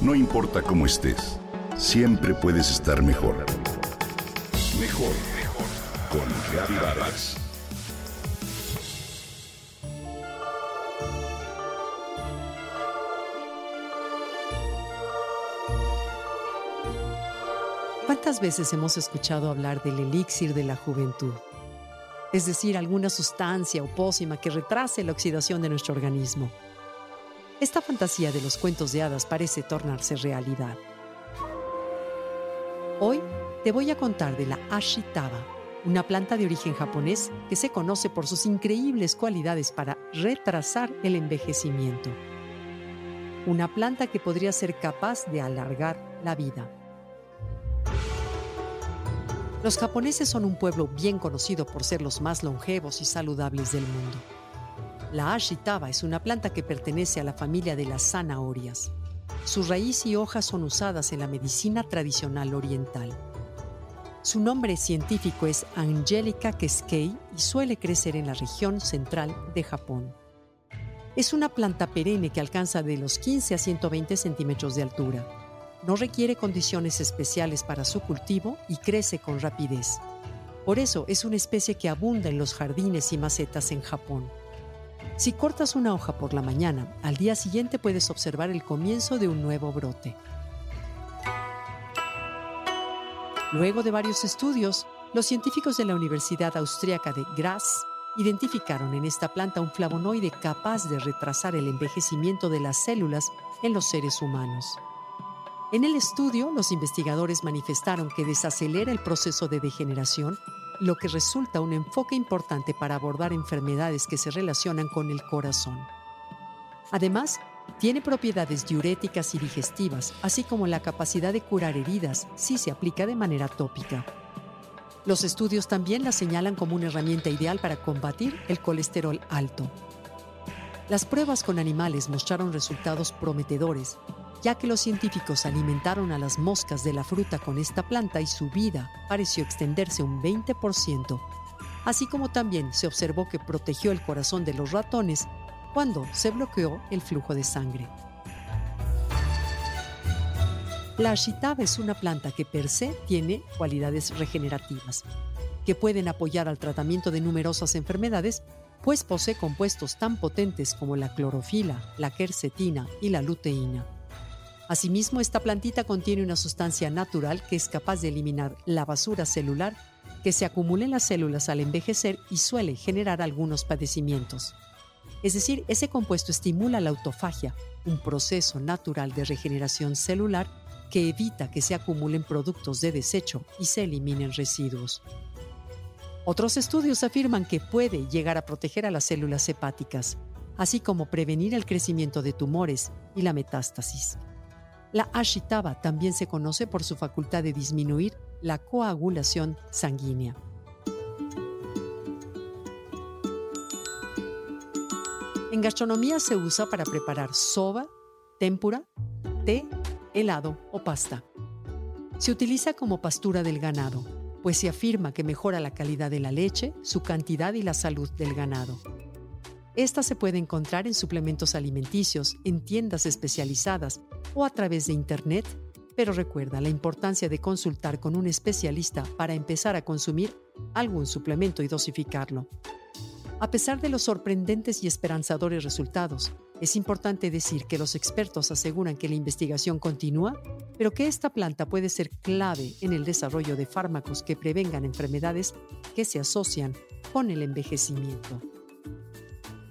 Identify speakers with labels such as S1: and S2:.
S1: No importa cómo estés, siempre puedes estar mejor. Mejor, mejor. Con Vargas.
S2: ¿Cuántas veces hemos escuchado hablar del elixir de la juventud? Es decir, alguna sustancia o pócima que retrase la oxidación de nuestro organismo. Esta fantasía de los cuentos de hadas parece tornarse realidad. Hoy te voy a contar de la Ashitaba, una planta de origen japonés que se conoce por sus increíbles cualidades para retrasar el envejecimiento. Una planta que podría ser capaz de alargar la vida. Los japoneses son un pueblo bien conocido por ser los más longevos y saludables del mundo. La ashitaba es una planta que pertenece a la familia de las zanahorias. Su raíz y hojas son usadas en la medicina tradicional oriental. Su nombre científico es Angelica keskei y suele crecer en la región central de Japón. Es una planta perenne que alcanza de los 15 a 120 centímetros de altura. No requiere condiciones especiales para su cultivo y crece con rapidez. Por eso es una especie que abunda en los jardines y macetas en Japón. Si cortas una hoja por la mañana, al día siguiente puedes observar el comienzo de un nuevo brote. Luego de varios estudios, los científicos de la Universidad Austríaca de Graz identificaron en esta planta un flavonoide capaz de retrasar el envejecimiento de las células en los seres humanos. En el estudio, los investigadores manifestaron que desacelera el proceso de degeneración lo que resulta un enfoque importante para abordar enfermedades que se relacionan con el corazón. Además, tiene propiedades diuréticas y digestivas, así como la capacidad de curar heridas si se aplica de manera tópica. Los estudios también la señalan como una herramienta ideal para combatir el colesterol alto. Las pruebas con animales mostraron resultados prometedores ya que los científicos alimentaron a las moscas de la fruta con esta planta y su vida pareció extenderse un 20%, así como también se observó que protegió el corazón de los ratones cuando se bloqueó el flujo de sangre. La ashitaba es una planta que per se tiene cualidades regenerativas, que pueden apoyar al tratamiento de numerosas enfermedades, pues posee compuestos tan potentes como la clorofila, la quercetina y la luteína. Asimismo, esta plantita contiene una sustancia natural que es capaz de eliminar la basura celular que se acumula en las células al envejecer y suele generar algunos padecimientos. Es decir, ese compuesto estimula la autofagia, un proceso natural de regeneración celular que evita que se acumulen productos de desecho y se eliminen residuos. Otros estudios afirman que puede llegar a proteger a las células hepáticas, así como prevenir el crecimiento de tumores y la metástasis. La ashitaba también se conoce por su facultad de disminuir la coagulación sanguínea. En gastronomía se usa para preparar soba, tempura, té, helado o pasta. Se utiliza como pastura del ganado, pues se afirma que mejora la calidad de la leche, su cantidad y la salud del ganado. Esta se puede encontrar en suplementos alimenticios, en tiendas especializadas o a través de Internet, pero recuerda la importancia de consultar con un especialista para empezar a consumir algún suplemento y dosificarlo. A pesar de los sorprendentes y esperanzadores resultados, es importante decir que los expertos aseguran que la investigación continúa, pero que esta planta puede ser clave en el desarrollo de fármacos que prevengan enfermedades que se asocian con el envejecimiento